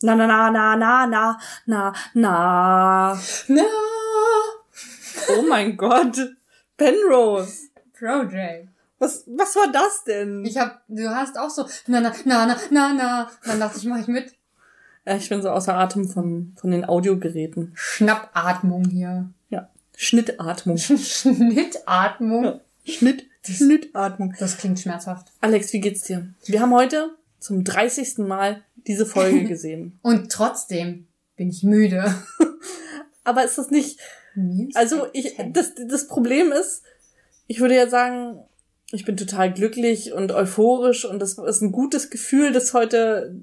Na, na, na, na, na, na, na, na. Na, Oh mein Gott. Penrose. Project. Was, was war das denn? Ich hab, du hast auch so, na, na, na, na, na, na. Dann dachte ich, mach ich mit. Ja, ich bin so außer Atem von, von den Audiogeräten. Schnappatmung hier. Ja. Schnittatmung. Schnittatmung. Ja. Schnitt, Schnittatmung. Das klingt schmerzhaft. Alex, wie geht's dir? Wir haben heute zum 30. Mal diese Folge gesehen. Und trotzdem bin ich müde. Aber ist das nicht, also ich, das, das Problem ist, ich würde ja sagen, ich bin total glücklich und euphorisch und das ist ein gutes Gefühl, das heute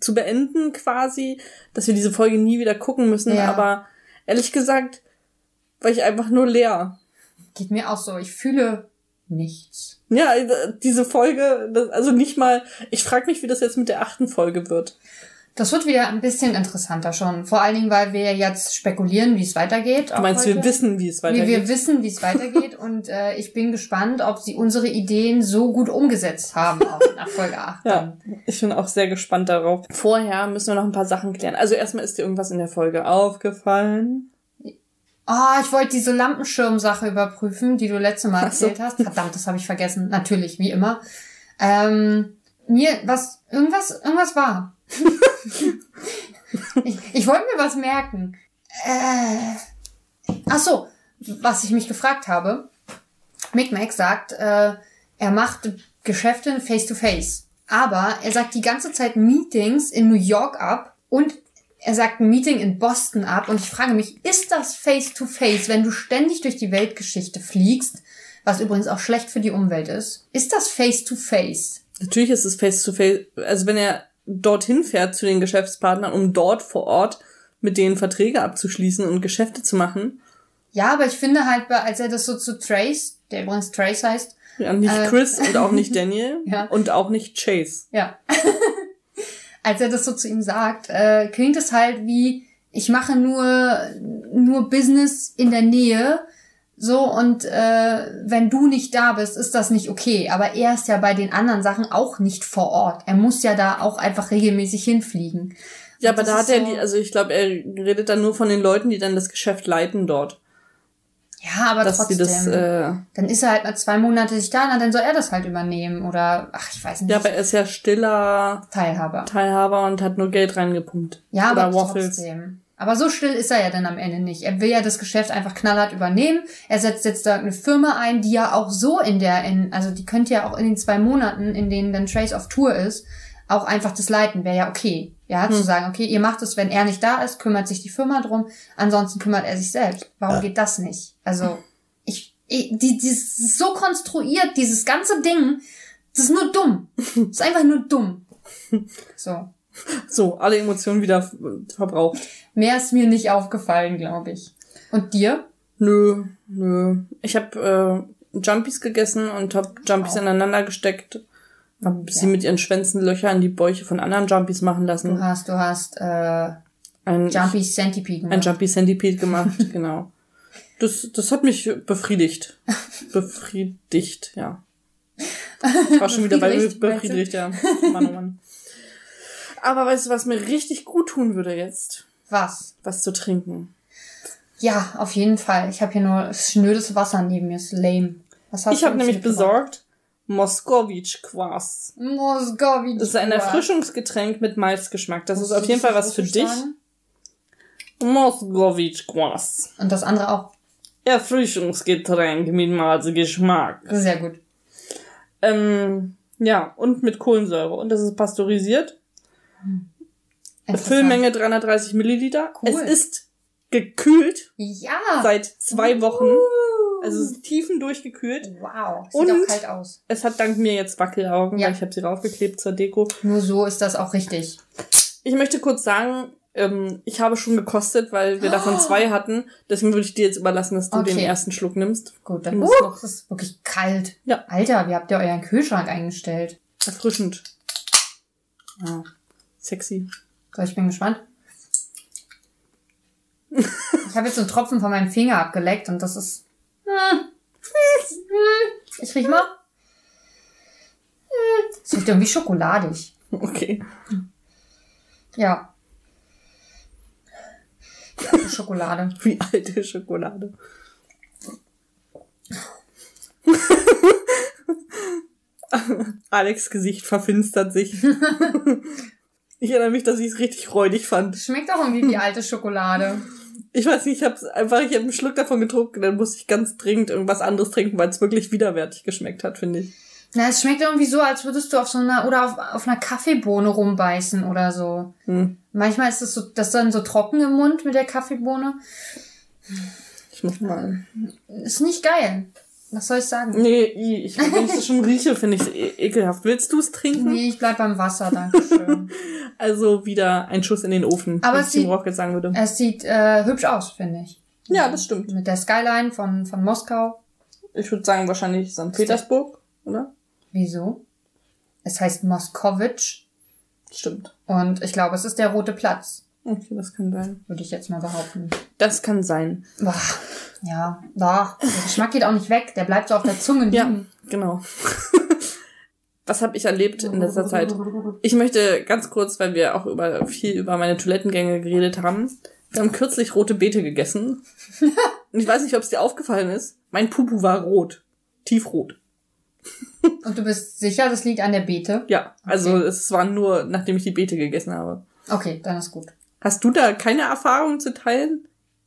zu beenden quasi, dass wir diese Folge nie wieder gucken müssen. Ja. Aber ehrlich gesagt, war ich einfach nur leer. Geht mir auch so. Ich fühle nichts. Ja, diese Folge, also nicht mal, ich frage mich, wie das jetzt mit der achten Folge wird. Das wird wieder ein bisschen interessanter schon. Vor allen Dingen, weil wir jetzt spekulieren, wie es weitergeht. Du meinst, wir wissen, wie es weitergeht? wir wissen, wie es weitergeht und äh, ich bin gespannt, ob sie unsere Ideen so gut umgesetzt haben auch nach Folge 8. Ja, ich bin auch sehr gespannt darauf. Vorher müssen wir noch ein paar Sachen klären. Also erstmal ist dir irgendwas in der Folge aufgefallen. Ah, ich wollte diese Lampenschirm-Sache überprüfen, die du letzte Mal so. erzählt hast. Verdammt, das habe ich vergessen. Natürlich, wie immer. Ähm, mir, was, irgendwas, irgendwas war. ich, ich wollte mir was merken. Äh, ach so, was ich mich gefragt habe. Mick Mac sagt, äh, er macht Geschäfte face to face. Aber er sagt die ganze Zeit Meetings in New York ab und er sagt ein Meeting in Boston ab und ich frage mich, ist das face to face, wenn du ständig durch die Weltgeschichte fliegst, was übrigens auch schlecht für die Umwelt ist? Ist das face to face? Natürlich ist es face to face. Also wenn er dorthin fährt zu den Geschäftspartnern, um dort vor Ort mit denen Verträge abzuschließen und Geschäfte zu machen. Ja, aber ich finde halt, als er das so zu Trace, der übrigens Trace heißt, Ja, nicht Äh. Chris und auch nicht Daniel Ja. und auch nicht Chase. Ja. Als er das so zu ihm sagt, äh, klingt es halt wie, ich mache nur, nur Business in der Nähe. So, und äh, wenn du nicht da bist, ist das nicht okay. Aber er ist ja bei den anderen Sachen auch nicht vor Ort. Er muss ja da auch einfach regelmäßig hinfliegen. Ja, Und aber da hat er so- die, also ich glaube, er redet dann nur von den Leuten, die dann das Geschäft leiten dort. Ja, aber dass trotzdem. das, äh, dann ist er halt mal zwei Monate nicht da, na, dann soll er das halt übernehmen. Oder, ach, ich weiß nicht. ja, aber er ist ja stiller Teilhaber. Teilhaber und hat nur Geld reingepumpt. Ja, Oder aber Waffles. trotzdem. Aber so still ist er ja dann am Ende nicht. Er will ja das Geschäft einfach knallhart übernehmen. Er setzt jetzt da eine Firma ein, die ja auch so in der, in, also die könnte ja auch in den zwei Monaten, in denen dann Trace auf Tour ist, auch einfach das leiten. Wäre ja okay. Ja, Hm. zu sagen, okay, ihr macht es, wenn er nicht da ist, kümmert sich die Firma drum. Ansonsten kümmert er sich selbst. Warum geht das nicht? Also, ich, ich die, dieses ist so konstruiert, dieses ganze Ding, das ist nur dumm. Das ist einfach nur dumm. So. So, alle Emotionen wieder verbraucht. Mehr ist mir nicht aufgefallen, glaube ich. Und dir? Nö, nö. Ich habe äh, Jumpies gegessen und habe Jumpies Wow. ineinander gesteckt. Hab Ja. sie mit ihren Schwänzen Löcher in die Bäuche von anderen Jumpies machen Du lassen. hast, du hast äh, Ein, Jumpy Centipede ein gemacht. Jumpy Centipede gemacht, genau. Das, das hat mich befriedigt. Befriedigt, ja. Ich war schon wieder bei Befriedigt, befriedigt, ja. Mann, oh Mann. Aber weißt du, was mir richtig gut tun würde jetzt? Was? Was zu trinken. Ja, auf jeden Fall. Ich habe hier nur schnödes Wasser neben mir. Ist lame. Was hast Ich du habe nämlich besorgt Moskowitsch Quas. Moskowitsch. Das ist ein Erfrischungsgetränk mit Malzgeschmack. Das ist auf jeden Fall was für dich. Moskowitsch Quas. Und das andere auch. Erfrischungsgetränk mit Malzgeschmack. Sehr gut. Ähm, ja, und mit Kohlensäure. Und das ist pasteurisiert. Interessant. Füllmenge 330 Milliliter. Cool. Es ist gekühlt Ja. seit zwei Wochen. Uh. Also es ist tiefen durchgekühlt. Wow. Sieht Und- auch kalt aus. Es hat dank mir jetzt Wackelaugen, Ja. weil ich habe sie raufgeklebt zur Deko. Nur so ist das auch richtig. Ich möchte kurz sagen, ähm, ich habe schon gekostet, weil wir davon zwei hatten. Deswegen würde ich dir jetzt überlassen, dass du Okay. den ersten Schluck nimmst. Gut, dann Uh. ist noch, es ist wirklich kalt. Ja. Alter, wie habt ihr euren Kühlschrank eingestellt? Erfrischend. Ja. Sexy. So, ich bin gespannt. Ich habe jetzt einen Tropfen von meinem Finger abgeleckt und das ist. Ich riech mal. Es riecht irgendwie schokoladig. Okay. Ja. Schokolade. Wie alte Schokolade. Alex Gesicht verfinstert sich. ich erinnere mich, dass ich es richtig räudig fand. Schmeckt auch irgendwie wie alte Schokolade. Ich weiß nicht, ich hab's einfach, ich habe einen Schluck davon getrunken, dann musste ich ganz dringend irgendwas anderes trinken, weil es wirklich widerwärtig geschmeckt hat, finde ich. Na, es schmeckt irgendwie so, als würdest du auf so einer oder auf, auf einer Kaffeebohne rumbeißen oder so. Hm. Manchmal ist das so, das dann so trocken im Mund mit der Kaffeebohne. Ich muss mal. Ist nicht geil. Was soll ich sagen? Nee, ich, wenn ich das schon rieche, finde ich es e ekelhaft. Willst du es trinken? Nee, ich bleib beim Wasser, danke schön. Also wieder ein Schuss in den Ofen, Aber wie es sieht- Rocket sagen würde. es sieht äh, hübsch aus, finde ich. Ja, das stimmt. Mit der Skyline von, von Moskau. Ich würde sagen wahrscheinlich St. Petersburg, oder? Wieso? Es heißt Moskowitsch Stimmt. und ich glaube, es ist der Rote Platz, Okay, das kann sein. würde ich jetzt mal behaupten. Das kann sein. Boah, ja, boah, der Geschmack geht auch nicht weg, der bleibt so auf der Zunge liegen. Ja, genau. Was habe ich erlebt in letzter Zeit? Ich möchte ganz kurz, weil wir auch über viel über meine Toilettengänge geredet haben. Wir haben kürzlich rote Beete gegessen. Und ich weiß nicht, ob es dir aufgefallen ist. Mein Pupu war rot. Tiefrot. Und du bist sicher, das liegt an der Beete? Ja, also Okay. es war nur, nachdem ich die Beete gegessen habe. Okay, dann ist gut. Hast du da keine Erfahrung zu teilen?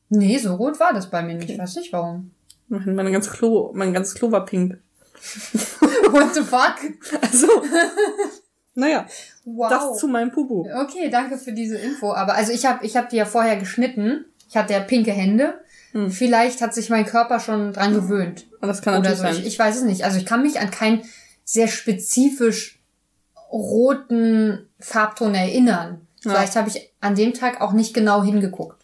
Nee, so rot war das bei mir nicht. Ich weiß nicht warum. Mein, ganzes Klo, mein ganzes Klo war pink. What the fuck? Also, naja, Wow. das zu meinem Pupu. Okay, danke für diese Info. Aber also ich habe ich hab die ja vorher geschnitten. Ich hatte ja pinke Hände. Hm. Vielleicht hat sich mein Körper schon dran gewöhnt. Und das kann natürlich so. Ich, sein. ich weiß es nicht. Also ich kann mich an keinen sehr spezifisch roten Farbton erinnern. Ja. Vielleicht habe ich an dem Tag auch nicht genau hingeguckt.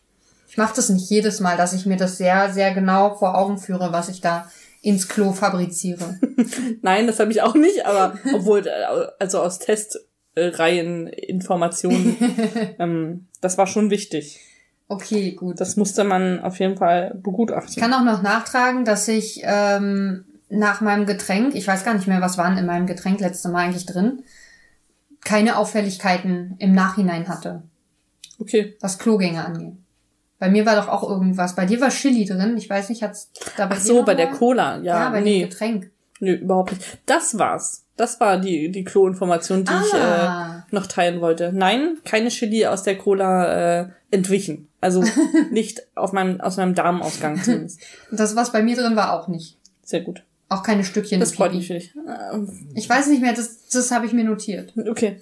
Ich mache das nicht jedes Mal, dass ich mir das sehr, sehr genau vor Augen führe, was ich da ins Klo fabriziere. Nein, das habe ich auch nicht, aber obwohl, äh, also aus Testreihen Informationen, ähm, das war schon wichtig. Okay, gut. Das musste man auf jeden Fall Ich begutachten. kann auch noch nachtragen, dass ich ähm, nach meinem Getränk, ich weiß gar nicht mehr, was waren in meinem Getränk letzte Mal eigentlich drin, keine Auffälligkeiten im Nachhinein hatte, Okay. was Klogänge angeht. Bei mir war doch auch irgendwas. Bei dir war Chili drin. Ich weiß nicht, hat's da bei Ach so, bei der mal? Cola, ja, Ja, bei nee, dem Getränk. nö, überhaupt nicht. Das war's. Das war die, die Klo-Information, die ich äh, Ah. noch teilen wollte. Nein, keine Chili aus der Cola äh, entwichen. Also nicht auf meinem, aus meinem Darmausgang zumindest. Das, was bei mir drin war, auch nicht. Sehr gut. Auch keine Stückchen. Das freut mich. Ähm, Ich weiß nicht mehr, das, das habe ich mir notiert. Okay.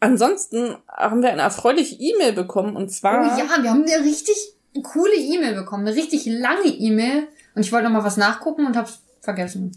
Ansonsten haben wir eine erfreuliche E-Mail bekommen und zwar. Oh ja, wir haben eine richtig coole E-Mail bekommen, eine richtig lange E-Mail. Und ich wollte noch mal was nachgucken und hab's vergessen.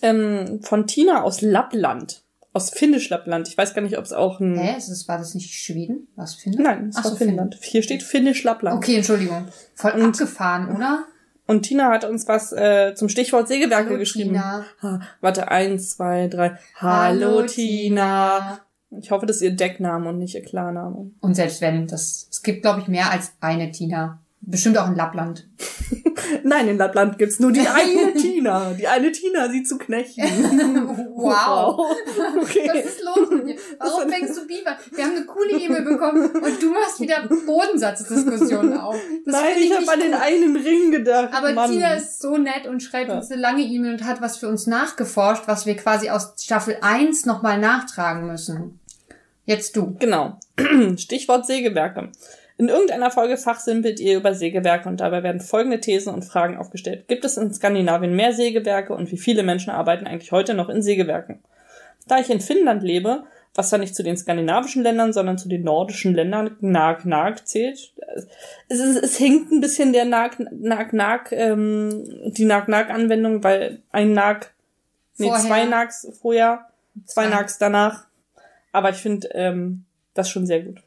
ähm, von Tina aus Lappland. Aus Finnisch Lappland. Ich weiß gar nicht, ob es auch ein. Hä? Ist das, war das nicht Schweden? Was Finnland? Nein, es Ach war so, Finnland. Hier steht Finnisch Lappland. Okay, Entschuldigung. Voll Und- abgefahren, oder? Und Tina hat uns was äh, zum Stichwort Sägewerke Hallo, geschrieben. Tina. Ha, warte, eins, zwei, drei. Hallo, Tina. Ich hoffe, das ist ihr Deckname und nicht ihr Klarname. Und selbst wenn, das, es gibt, glaube ich, mehr als eine Tina. Bestimmt auch in Lappland. Nein, in Lappland gibt's nur die eine Tina. Die eine Tina, sie zu knechten. Wow. Okay. Was ist los mit dir? Warum fängst du Biber? Wir haben eine coole E-Mail bekommen und du machst wieder Bodensatzdiskussionen auf. Das Nein, finde ich habe an den einen Ring gedacht. Aber Mann. Tina ist so nett und schreibt Ja. uns eine lange E-Mail und hat was für uns nachgeforscht, was wir quasi aus Staffel 1 nochmal nachtragen müssen. Jetzt du. Genau. Stichwort Sägewerke. In irgendeiner Folge fachsimpelt ihr über Sägewerke und dabei werden folgende Thesen und Fragen aufgestellt. Gibt es in Skandinavien mehr Sägewerke und wie viele Menschen arbeiten eigentlich heute noch in Sägewerken? Da ich in Finnland lebe, was zwar nicht zu den skandinavischen Ländern, sondern zu den nordischen Ländern Nag Nag zählt, es, ist, es hinkt ein bisschen der Nag Nag Nag, ähm, die Nag Nag Anwendung, weil ein Nag, nee, Vorher. zwei Nags vorher, zwei Zwei. Nags danach. Aber ich finde ähm, das schon sehr gut.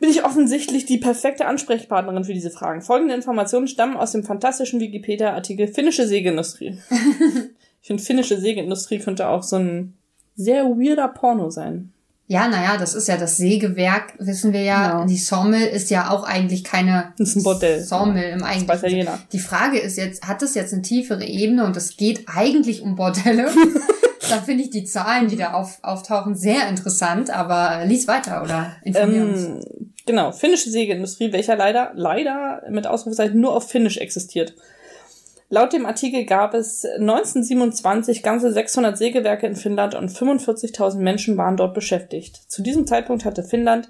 Bin ich offensichtlich die perfekte Ansprechpartnerin für diese Fragen. Folgende Informationen stammen aus dem fantastischen Wikipedia-Artikel Finnische Sägeindustrie. ich finde, finnische Sägeindustrie könnte auch so ein sehr weirder Porno sein. Ja, naja, das ist ja das Sägewerk, wissen wir ja. Genau. Die Sawmill ist ja auch eigentlich keine Das ist ein Bordell. Sawmill im Das weiß ja eigentlichen. jeder. Die Frage ist jetzt, hat es jetzt eine tiefere Ebene und es geht eigentlich um Bordelle? da finde ich die Zahlen, die da auf, auftauchen, sehr interessant, aber äh, lies weiter oder informier uns. Genau, finnische Sägeindustrie, welcher leider, leider mit Ausrufezeichen nur auf Finnisch existiert. Laut dem Artikel gab es 1927 ganze 600 Sägewerke in Finnland und 45.000 Menschen waren dort beschäftigt. Zu diesem Zeitpunkt hatte Finnland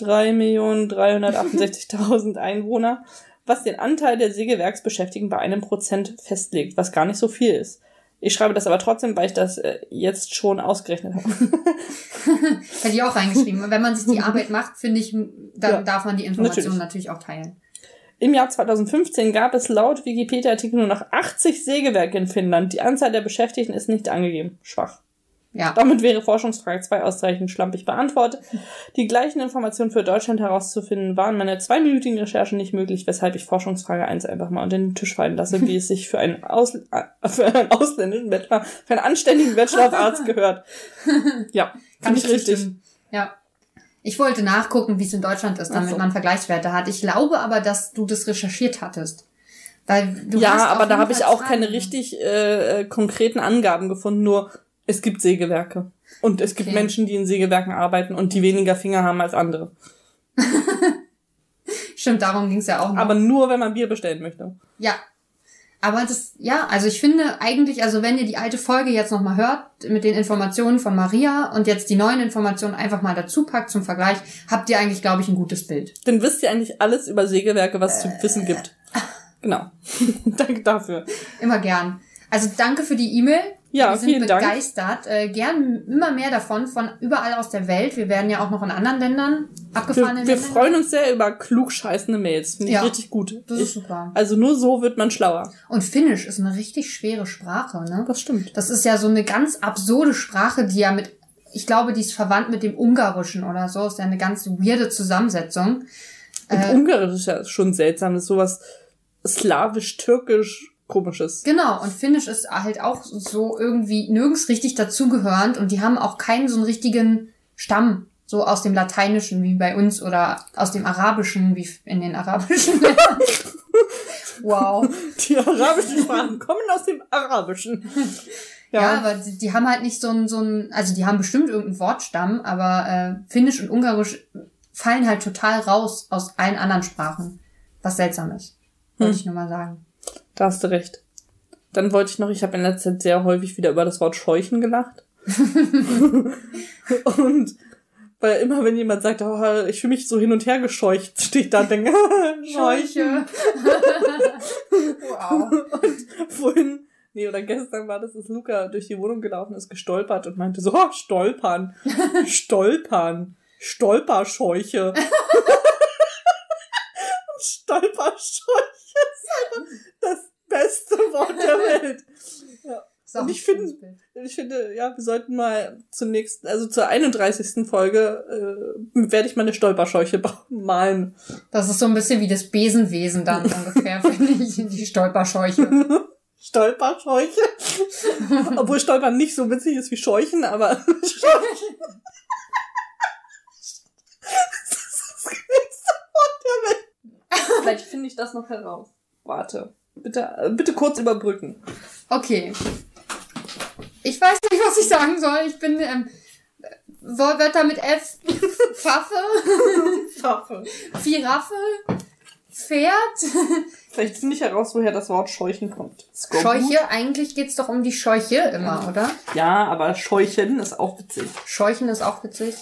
3.368.000 Einwohner, was den Anteil der Sägewerksbeschäftigten bei einem Prozent festlegt, was gar nicht so viel ist. Ich schreibe das aber trotzdem, weil ich das äh, jetzt schon ausgerechnet habe. Hätte ich auch reingeschrieben. Wenn man sich die Arbeit macht, finde ich, dann ja, darf man die Informationen natürlich. natürlich auch teilen. Im Jahr 2015 gab es laut Wikipedia-Artikel nur noch 80 Sägewerke in Finnland. Die Anzahl der Beschäftigten ist nicht angegeben. Schwach. Ja. Damit wäre Forschungsfrage 2 ausreichend schlampig beantwortet. Die gleichen Informationen für Deutschland herauszufinden waren meine zweiminütigen Recherchen nicht möglich, weshalb ich Forschungsfrage 1 einfach mal unter den Tisch fallen lasse, wie es sich für einen, Aus äh, für einen ausländischen Bachelor, für einen anständigen Bachelor of Arts gehört. Ja, kann ich richtig. Ja. Ich wollte nachgucken, wie es in Deutschland ist, damit so. man Vergleichswerte hat. Ich glaube aber, dass du das recherchiert hattest. Weil du ja, aber da habe ich auch keine richtig äh, äh, konkreten Angaben gefunden, nur es gibt Sägewerke. Und es gibt okay. Menschen, die in Sägewerken arbeiten und die weniger Finger haben als andere. Stimmt, darum ging es ja auch noch. Aber nur, wenn man Bier bestellen möchte. Ja, aber das, ja, also ich finde eigentlich, also wenn ihr die alte Folge jetzt nochmal hört, mit den Informationen von Maria und jetzt die neuen Informationen einfach mal dazu packt zum Vergleich, habt ihr eigentlich, glaube ich, ein gutes Bild. Dann wisst ihr eigentlich alles über Sägewerke, was es äh, zu wissen gibt. Genau. danke dafür. Immer gern. Also danke für die E-Mail. Ja, wir sind vielen begeistert. Dank. Äh, gern immer mehr davon, von überall aus der Welt. Wir werden ja auch noch in anderen Ländern abgefahren. Wir, wir freuen uns sehr über klugscheißende Mails. Finde ich richtig gut. Das ist super. Also nur so wird man schlauer. Und Finnisch ist eine richtig schwere Sprache, ne? Das stimmt. Das ist ja so eine ganz absurde Sprache, die ja mit, ich glaube, die ist verwandt mit dem Ungarischen oder so. Ist ja eine ganz weirde Zusammensetzung. Und äh, Ungarisch ist ja schon seltsam. Das ist sowas slawisch-türkisch komisches. Genau, und Finnisch ist halt auch so irgendwie nirgends richtig dazugehörend und die haben auch keinen so einen richtigen Stamm, so aus dem Lateinischen wie bei uns oder aus dem Arabischen wie in den arabischen Ländern. wow. Die arabischen Sprachen kommen aus dem Arabischen. Ja, ja aber die, die, haben halt nicht so ein, so ein, also die haben bestimmt irgendeinen Wortstamm, aber äh, Finnisch und Ungarisch fallen halt total raus aus allen anderen Sprachen. Was seltsam ist. Wollte hm. ich nur mal sagen. Da hast du recht. Dann wollte ich noch, ich habe in letzter Zeit sehr häufig wieder über das Wort Scheuchen gelacht. und weil immer, wenn jemand sagt, oh, ich fühle mich so hin und her gescheucht, stehe ich da und denke, Scheuche. wow. Und vorhin, nee, oder gestern war das, dass Luca durch die Wohnung gelaufen ist, gestolpert und meinte so, oh, stolpern, stolpern, Stolperscheuche. Stolperscheuche beste Wort der Welt. Ja. Und ich finde, ich finde, ja, wir sollten mal zur nächsten, also zur 31. Folge, äh, werde ich mal eine Stolperscheuche malen. Das ist so ein bisschen wie das Besenwesen dann ungefähr, finde ich, die Stolperscheuche. Stolperscheuche? Obwohl Stolpern nicht so witzig ist wie Scheuchen, aber das ist das nächste Wort der Welt. Vielleicht finde ich das noch heraus. Warte. Bitte, bitte kurz überbrücken. Okay. Ich weiß nicht, was ich sagen soll. Ich bin ähm, Wörter mit F. Pfaffe. Pfaffe. Giraffe. Pferd. Vielleicht finde ich heraus, woher das Wort Scheuchen kommt. Scheuche, eigentlich geht's doch um die Scheuche immer, oder? Ja, aber Scheuchen ist auch witzig. Scheuchen ist auch witzig.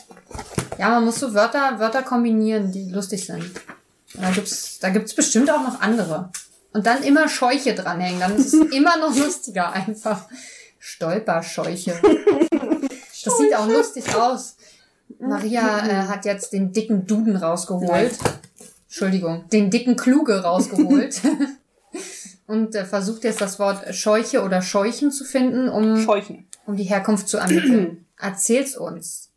Ja, man muss so Wörter, Wörter kombinieren, die lustig sind. Da gibt's, da gibt's bestimmt auch noch andere. Und dann immer Scheuche dranhängen, dann ist es immer noch lustiger einfach. Stolperscheuche. Das sieht auch lustig aus. Maria äh, hat jetzt den dicken Duden rausgeholt. Entschuldigung, den dicken Kluge rausgeholt. und äh, versucht jetzt das Wort Scheuche oder Scheuchen zu finden, um, Scheuchen. um die Herkunft zu ermitteln. Erzähl's uns.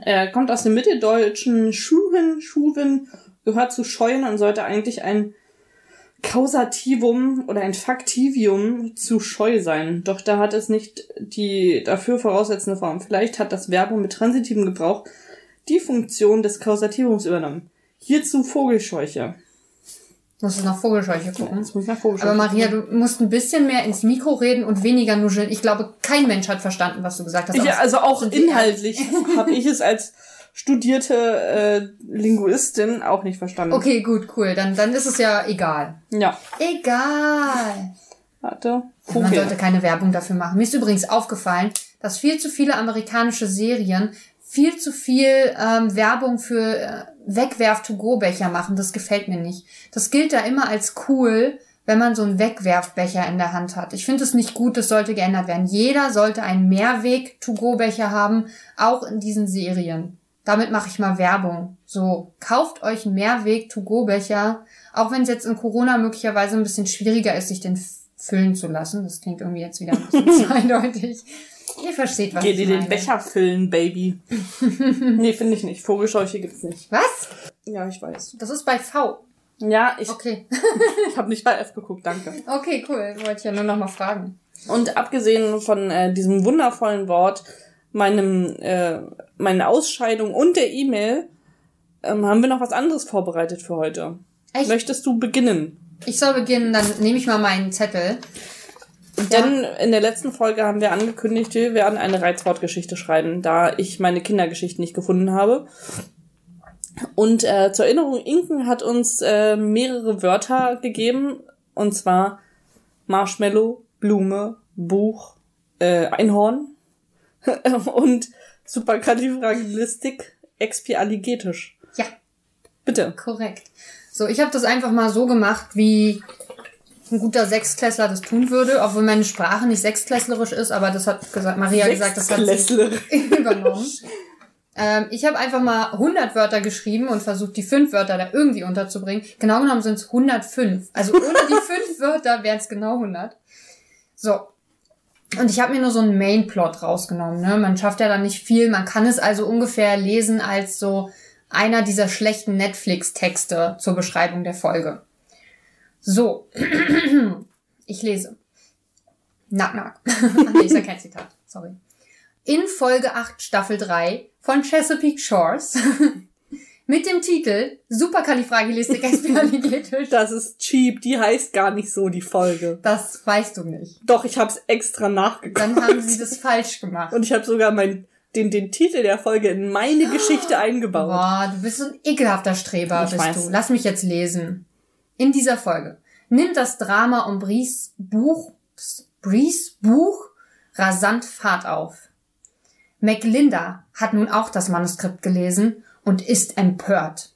Er kommt aus dem mitteldeutschen Schuhen, Schuwen gehört zu scheuen und sollte eigentlich ein Kausativum oder ein Faktivium zu scheu sein. Doch da hat es nicht die dafür voraussetzende Form. Vielleicht hat das Verbum mit transitivem Gebrauch die Funktion des Kausativums übernommen. Hierzu Vogelscheuche. Musst du nach Vogelscheuche gucken. Ja, nach Vogelscheuche Aber Maria, du musst ein bisschen mehr ins Mikro reden und weniger nuscheln. Ich glaube, kein Mensch hat verstanden, was du gesagt hast. Ja, also auch inhaltlich habe ich es als studierte äh, Linguistin auch nicht verstanden. Okay, gut, cool. Dann, dann ist es ja egal. Ja. Egal. Warte. Man Okay. sollte keine Werbung dafür machen. Mir ist übrigens aufgefallen, dass viel zu viele amerikanische Serien viel zu viel ähm, Werbung für äh, Wegwerf-to-go-Becher machen. Das gefällt mir nicht. Das gilt da immer als cool, wenn man so einen Wegwerfbecher in der Hand hat. Ich finde es nicht gut, das sollte geändert werden. Jeder sollte einen Mehrweg-to-go-Becher haben, auch in diesen Serien. Damit mache ich mal Werbung. So, kauft euch einen Mehrweg-to-go-Becher, auch wenn es jetzt in Corona möglicherweise ein bisschen schwieriger ist, sich den füllen zu lassen. Das klingt irgendwie jetzt wieder ein bisschen zweideutig. Ihr versteht, was Geh ich dir meine. den Becher füllen, Baby. nee, finde ich nicht. Vogelscheuche gibt's nicht. Was? Ja, ich weiß. Das ist bei V. Ja, ich, Okay. ich habe nicht bei F geguckt, danke. Okay, cool. Wollte ich ja nur noch mal fragen. Und abgesehen von äh, diesem wundervollen Wort, meinem, äh, meine Ausscheidung und der E-Mail, ähm, haben wir noch was anderes vorbereitet für heute. Echt? Möchtest du beginnen? Ich soll beginnen, dann nehme ich mal meinen Zettel. Ja. Denn in der letzten Folge haben wir angekündigt, wir werden eine Reizwortgeschichte schreiben, da ich meine Kindergeschichten nicht gefunden habe. Und äh, zur Erinnerung, Inken hat uns äh, mehrere Wörter gegeben, und zwar Marshmallow, Blume, Buch, äh, Einhorn und Superkalifragilistik expialigetisch. Ja, Bitte. korrekt. So, ich habe das einfach mal so gemacht, wie ein guter Sechstklässler das tun würde, obwohl meine Sprache nicht sechstklässlerisch ist, aber das hat gesagt, Maria gesagt, das hat sie Sechsklässler. übernommen. Ähm, ich habe einfach mal 100 Wörter geschrieben und versucht, die fünf Wörter da irgendwie unterzubringen. Genau genommen sind es 105. Also ohne die fünf Wörter wären es genau 100. So. Und ich habe mir nur so einen Mainplot rausgenommen. Ne? Man schafft ja dann nicht viel. Man kann es also ungefähr lesen als so einer dieser schlechten Netflix-Texte zur Beschreibung der Folge. So. Ich lese. Nack, nack. Ach nee, ist kein Zitat. Sorry. In Folge 8 Staffel 3 von Chesapeake Shores mit dem Titel Superkalifragilistikexpialigetisch. Das ist cheap, die heißt gar nicht so, die Folge. Das weißt du nicht. Doch, ich hab's extra nachgeguckt. Dann haben sie das falsch gemacht. Und ich habe sogar mein, den, den Titel der Folge in meine Geschichte eingebaut. Boah, du bist so ein ekelhafter Streber, Ich bist weiß. du. Lass mich jetzt lesen. In dieser Folge nimmt das Drama um Bries Buch, Bries Buch rasant Fahrt auf. McLinda hat nun auch das Manuskript gelesen und ist empört.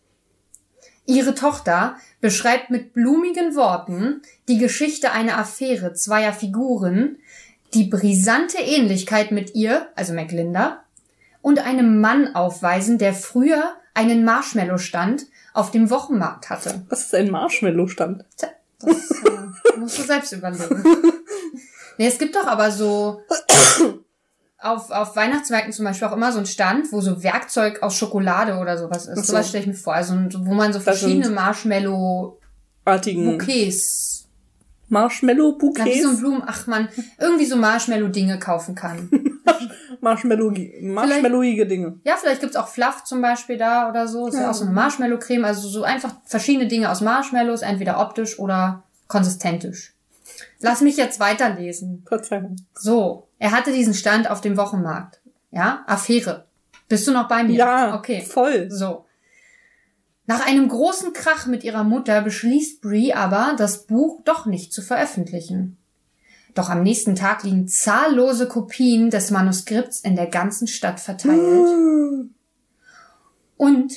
Ihre Tochter beschreibt mit blumigen Worten die Geschichte einer Affäre zweier Figuren, die brisante Ähnlichkeit mit ihr, also McLinda, und einem Mann aufweisen, der früher einen Marshmallow-Stand auf dem Wochenmarkt hatte. Was ist ein Marshmallow-Stand? Tja, Das äh, musst du selbst überlegen. Nee, es gibt doch aber so auf, auf Weihnachtsmärkten zum Beispiel auch immer so einen Stand, wo so Werkzeug aus Schokolade oder sowas ist. So. Sowas stelle ich mir vor. Also wo man so verschiedene sind- Marshmallow-Bouquets, Artigen Marshmallow-Bouquets? ja, wie so ein Blumen, ach man, irgendwie so Marshmallow-Dinge kaufen kann. Marshmallow, Marshmallowige Dinge. Ja, vielleicht gibt's auch Fluff zum Beispiel da oder so. Ist ja, Ja. auch so eine Marshmallow-Creme. Also so einfach verschiedene Dinge aus Marshmallows, entweder optisch oder konsistentisch. Lass mich jetzt weiterlesen. Verzeihung. So, er hatte diesen Stand auf dem Wochenmarkt. Ja, Affäre. Bist du noch bei mir? Ja, Okay. voll. So. Nach einem großen Krach mit ihrer Mutter beschließt Brie aber, das Buch doch nicht zu veröffentlichen. Doch am nächsten Tag liegen zahllose Kopien des Manuskripts in der ganzen Stadt verteilt. Und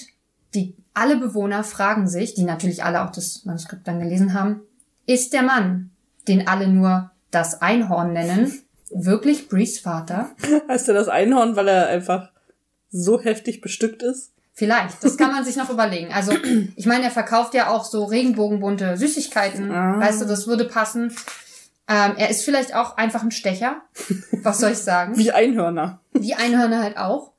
die alle Bewohner fragen sich, die natürlich alle auch das Manuskript dann gelesen haben, ist der Mann, den alle nur das Einhorn nennen, wirklich Bries Vater? Heißt er das Einhorn, weil er einfach so heftig bestückt ist? Vielleicht, das kann man sich noch überlegen. Also, ich meine, er verkauft ja auch so regenbogenbunte Süßigkeiten. Ah. Weißt du, das würde passen. Ähm, er ist vielleicht auch einfach ein Stecher. Was soll ich sagen? Wie Einhörner. Wie Einhörner halt auch.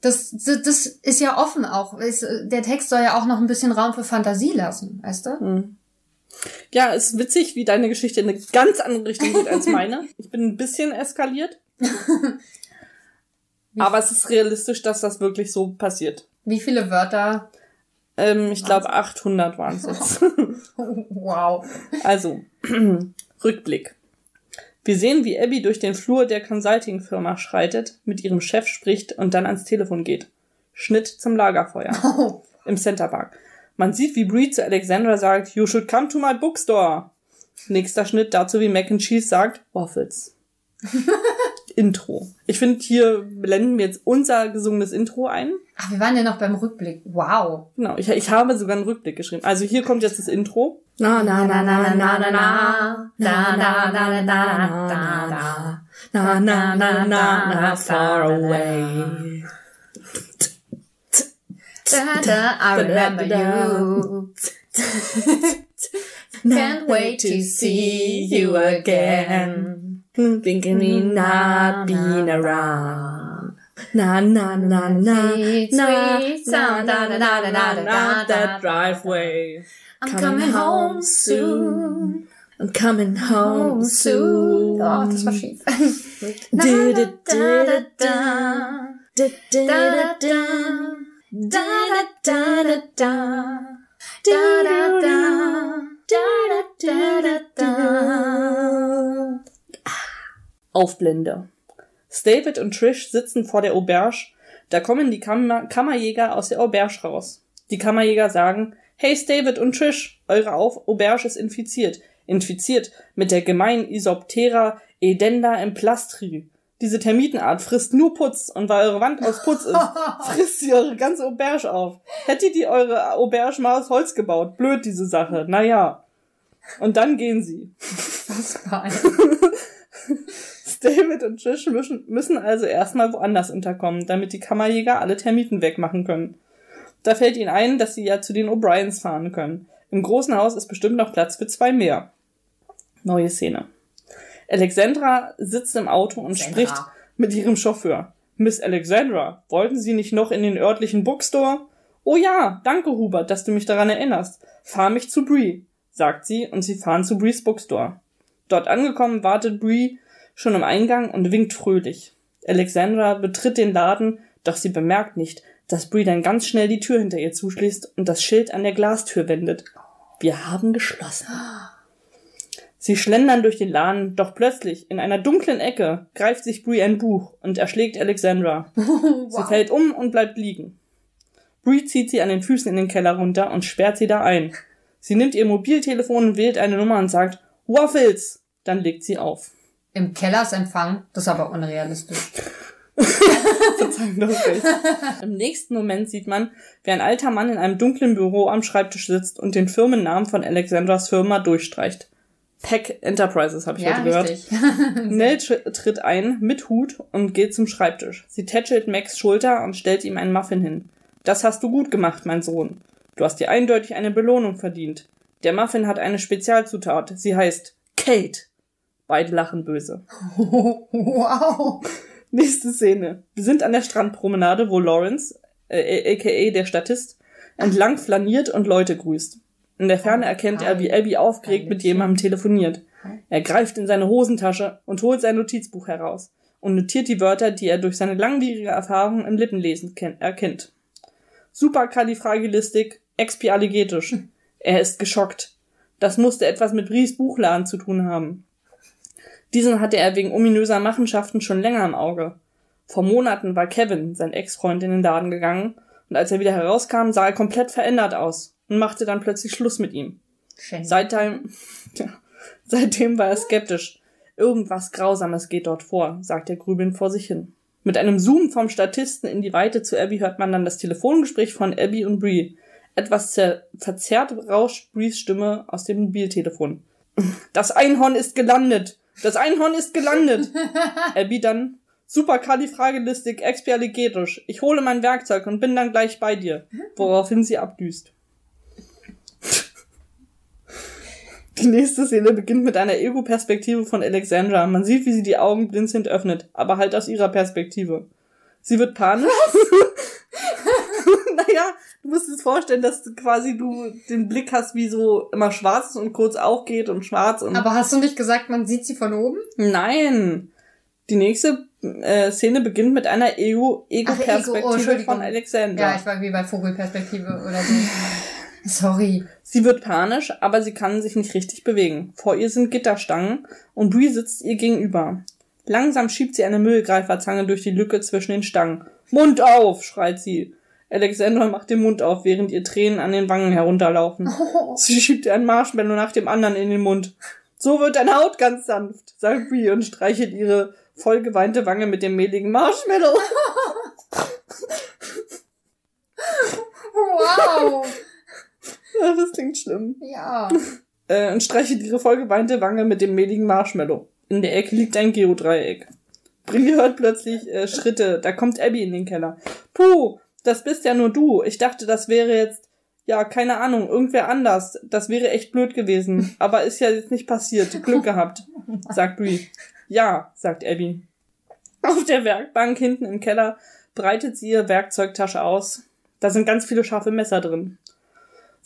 Das, das das ist ja offen auch. Ist, der Text soll ja auch noch ein bisschen Raum für Fantasie lassen, weißt du? Hm. Ja, ist witzig, wie deine Geschichte in eine ganz andere Richtung geht als meine. Ich bin ein bisschen eskaliert. Aber es ist realistisch, dass das wirklich so passiert. Wie viele Wörter? Ähm, ich glaube, 800 waren es jetzt. Wow. Also, Rückblick. Wir sehen, wie Abby durch den Flur der Consulting-Firma schreitet, mit ihrem Chef spricht und dann ans Telefon geht. Schnitt zum Lagerfeuer. Oh. Im Centerpark. Man sieht, wie Bree zu Alexandra sagt, you should come to my bookstore. Nächster Schnitt dazu, wie Mac and Cheese sagt, Waffles. Intro. Ich finde, hier blenden wir jetzt unser gesungenes Intro ein. Ach, wir waren ja noch beim Rückblick. Wow. Genau, ich, ich habe sogar einen Rückblick geschrieben. Also hier kommt jetzt das Intro. Na na na na na na na na na na na na na Na, na, na, na, na, far away. Da, da, I remember you. Can't wait to see you again. Thinking me not being around. Na, na, na, na, na, sweet na, sound. na, Da, da, na, da, da, da, da, that driveway. I'm coming home soon. I'm coming home soon. Oh, das war schief. Da, da, da, da, da, da, da, da, da, da, da. Da, da, da. Da, da, da, da, da. Aufblende. David und Trish sitzen vor der Auberge. Da kommen die Kammer Kammerjäger aus der Auberge raus. Die Kammerjäger sagen, Hey David und Trish, eure Auf Auberge ist infiziert. Infiziert mit der gemeinen Isoptera edenda emplastri. Diese Termitenart frisst nur Putz und weil eure Wand aus Putz ist, frisst sie eure ganze Auberge auf. Hättet ihr eure Auberge mal aus Holz gebaut? Blöd diese Sache. Naja. Und dann gehen sie. Das war ein David und Trish müssen, müssen also erstmal woanders unterkommen, damit die Kammerjäger alle Termiten wegmachen können. Da fällt ihnen ein, dass sie ja zu den O'Briens fahren können. Im großen Haus ist bestimmt noch Platz für zwei mehr. Neue Szene. Alexandra sitzt im Auto und Sandra. spricht mit ihrem Chauffeur. Miss Alexandra, wollten Sie nicht noch in den örtlichen Bookstore? Oh ja, danke Hubert, dass du mich daran erinnerst. Fahr mich zu Bree, sagt sie, und sie fahren zu Brees Bookstore. Dort angekommen wartet Bree schon im Eingang und winkt fröhlich. Alexandra betritt den Laden, doch sie bemerkt nicht, dass Bree dann ganz schnell die Tür hinter ihr zuschließt und das Schild an der Glastür wendet. Wir haben geschlossen. Sie schlendern durch den Laden, doch plötzlich, in einer dunklen Ecke, greift sich Bree ein Buch und erschlägt Alexandra. Sie fällt um und bleibt liegen. Bree zieht sie an den Füßen in den Keller runter und sperrt sie da ein. Sie nimmt ihr Mobiltelefon, wählt eine Nummer und sagt Waffles. Dann legt sie auf. Im Keller ist Empfang. Das ist aber unrealistisch. Im nächsten Moment sieht man, wie ein alter Mann in einem dunklen Büro am Schreibtisch sitzt und den Firmennamen von Alexandras Firma durchstreicht. Peck Enterprises habe ich Ja, heute gehört. richtig. Nell tr- tritt ein mit Hut und geht zum Schreibtisch. Sie tätschelt Max Schulter und stellt ihm einen Muffin hin. Das hast du gut gemacht, mein Sohn. Du hast dir eindeutig eine Belohnung verdient. Der Muffin hat eine Spezialzutat. Sie heißt Kate. Beide lachen böse. wow. Nächste Szene. Wir sind an der Strandpromenade, wo Lawrence, äh, aka der Statist, entlang flaniert und Leute grüßt. In der Ferne erkennt er, wie Abby aufgeregt mit jemandem telefoniert. Er greift in seine Hosentasche und holt sein Notizbuch heraus und notiert die Wörter, die er durch seine langwierige Erfahrung im Lippenlesen ken- erkennt. Superkalifragilistik, expialigetisch. Er ist geschockt. Das musste etwas mit Bries Buchladen zu tun haben. Diesen hatte er wegen ominöser Machenschaften schon länger im Auge. Vor Monaten war Kevin, sein Ex-Freund, in den Laden gegangen und als er wieder herauskam, sah er komplett verändert aus und machte dann plötzlich Schluss mit ihm. Schön. Seitdem, ja, seitdem war er skeptisch. Irgendwas Grausames geht dort vor, sagt er grübelnd vor sich hin. Mit einem Zoom vom Statisten in die Weite zu Abby hört man dann das Telefongespräch von Abby und Bree. Etwas zer verzerrt rauscht Brees Stimme aus dem Mobiltelefon. Das Einhorn ist gelandet! Das Einhorn ist gelandet! Abby dann, superkalifragilistik expialigetisch. Ich hole mein Werkzeug und bin dann gleich bei dir. Woraufhin sie abdüst. Die nächste Szene beginnt mit einer Ego-Perspektive von Alexandra. Man sieht, wie sie die Augen blinzelnd öffnet, aber halt aus ihrer Perspektive. Sie wird panisch. naja, du musst dir vorstellen, dass du quasi du den Blick hast, wie so immer schwarz und kurz aufgeht und schwarz und. Aber hast du nicht gesagt, man sieht sie von oben? Nein! Die nächste äh, Szene beginnt mit einer Ego- Ach, Ego, oh, Ego-Perspektive von Alexandra. Ja, ich war wie bei Vogelperspektive oder so. Sorry. Sie wird panisch, aber sie kann sich nicht richtig bewegen. Vor ihr sind Gitterstangen und Bree sitzt ihr gegenüber. Langsam schiebt sie eine Müllgreiferzange durch die Lücke zwischen den Stangen. Mund auf, schreit sie. Alexandra macht den Mund auf, während ihr Tränen an den Wangen herunterlaufen. Sie schiebt ihr ein Marshmallow nach dem anderen in den Mund. So wird deine Haut ganz sanft, sagt Brie und streichelt ihre vollgeweinte Wange mit dem mehligen Marshmallow. Wow. Ja, das klingt schlimm. Ja. Äh, und streichelt ihre vollgeweinte Wange mit dem mehligen Marshmallow. In der Ecke liegt ein Geodreieck. Brie hört plötzlich äh, Schritte. Da kommt Abby in den Keller. Puh, das bist ja nur du. Ich dachte, das wäre jetzt, ja, keine Ahnung, irgendwer anders. Das wäre echt blöd gewesen. Aber ist ja jetzt nicht passiert. Glück gehabt, sagt Brie. Ja, sagt Abby. Auf der Werkbank hinten im Keller breitet sie ihre Werkzeugtasche aus. Da sind ganz viele scharfe Messer drin.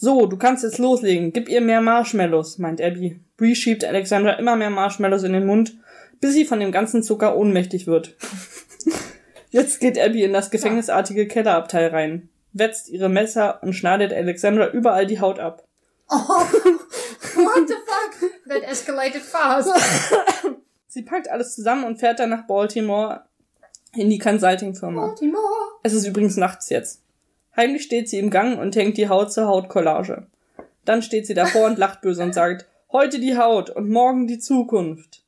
So, du kannst jetzt loslegen. Gib ihr mehr Marshmallows, meint Abby. Bree schiebt Alexandra immer mehr Marshmallows in den Mund, bis sie von dem ganzen Zucker ohnmächtig wird. Jetzt geht Abby in das gefängnisartige Kellerabteil rein, wetzt ihre Messer und schneidet Alexandra überall die Haut ab. Oh, what the fuck? That escalated fast. Sie packt alles zusammen und fährt dann nach Baltimore in die Consulting-Firma. Baltimore. Es ist übrigens nachts jetzt. Heimlich steht sie im Gang und hängt die Haut zur Hautcollage. Dann steht sie davor und lacht böse und sagt, heute die Haut und morgen die Zukunft.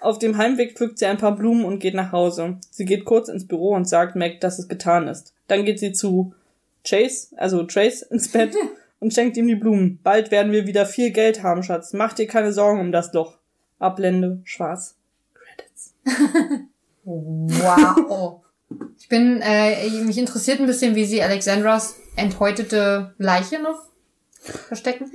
Auf dem Heimweg pflückt sie ein paar Blumen und geht nach Hause. Sie geht kurz ins Büro und sagt Mac, dass es getan ist. Dann geht sie zu Chase, also Trace, ins Bett und schenkt ihm die Blumen. Bald werden wir wieder viel Geld haben, Schatz. Mach dir keine Sorgen um das Loch. Ablende, schwarz. Credits. Wow. Ich bin, äh, mich interessiert ein bisschen, wie sie Alexandras enthäutete Leiche noch verstecken.